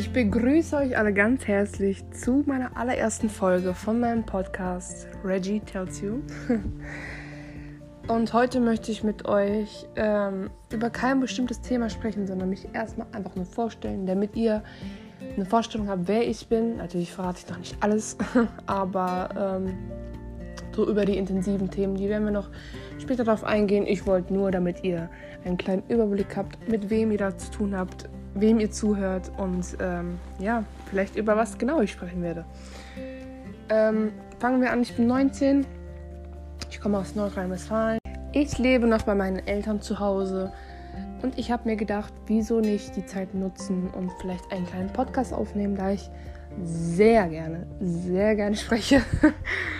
Ich begrüße euch alle ganz herzlich zu meiner allerersten Folge von meinem Podcast Reggie Tells You. Und heute möchte ich mit euch ähm, über kein bestimmtes Thema sprechen, sondern mich erstmal einfach nur vorstellen, damit ihr eine Vorstellung habt, wer ich bin. Natürlich verrate ich noch nicht alles, aber ähm, so über die intensiven Themen, die werden wir noch später darauf eingehen. Ich wollte nur, damit ihr einen kleinen Überblick habt, mit wem ihr da zu tun habt, wem ihr zuhört und ähm, ja, vielleicht über was genau ich sprechen werde. Ähm, fangen wir an, ich bin 19, ich komme aus Nordrhein-Westfalen. Ich lebe noch bei meinen Eltern zu Hause und ich habe mir gedacht, wieso nicht die Zeit nutzen und vielleicht einen kleinen Podcast aufnehmen, da ich sehr gerne, sehr gerne spreche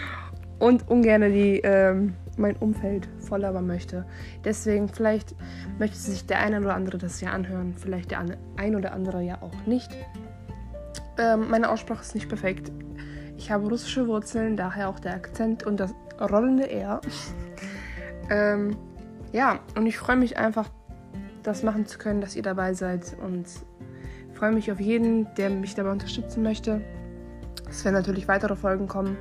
und ungern die, ähm, mein Umfeld voll labern möchte. Deswegen vielleicht möchte sich der eine oder andere das ja anhören, vielleicht der ein oder andere ja auch nicht. Ähm, meine Aussprache ist nicht perfekt. Ich habe russische Wurzeln, daher auch der Akzent und das rollende R. ähm, ja, und ich freue mich einfach, das machen zu können, dass ihr dabei seid und freue mich auf jeden, der mich dabei unterstützen möchte. Es werden natürlich weitere Folgen kommen,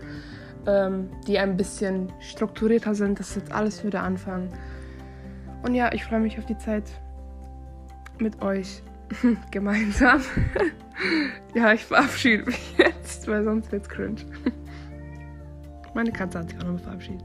ähm, die ein bisschen strukturierter sind. Das ist jetzt alles wieder anfangen. Und ja, ich freue mich auf die Zeit mit euch gemeinsam. ja, ich verabschiede mich jetzt, weil sonst wird's cringe. Meine Katze hat sich auch noch verabschiedet.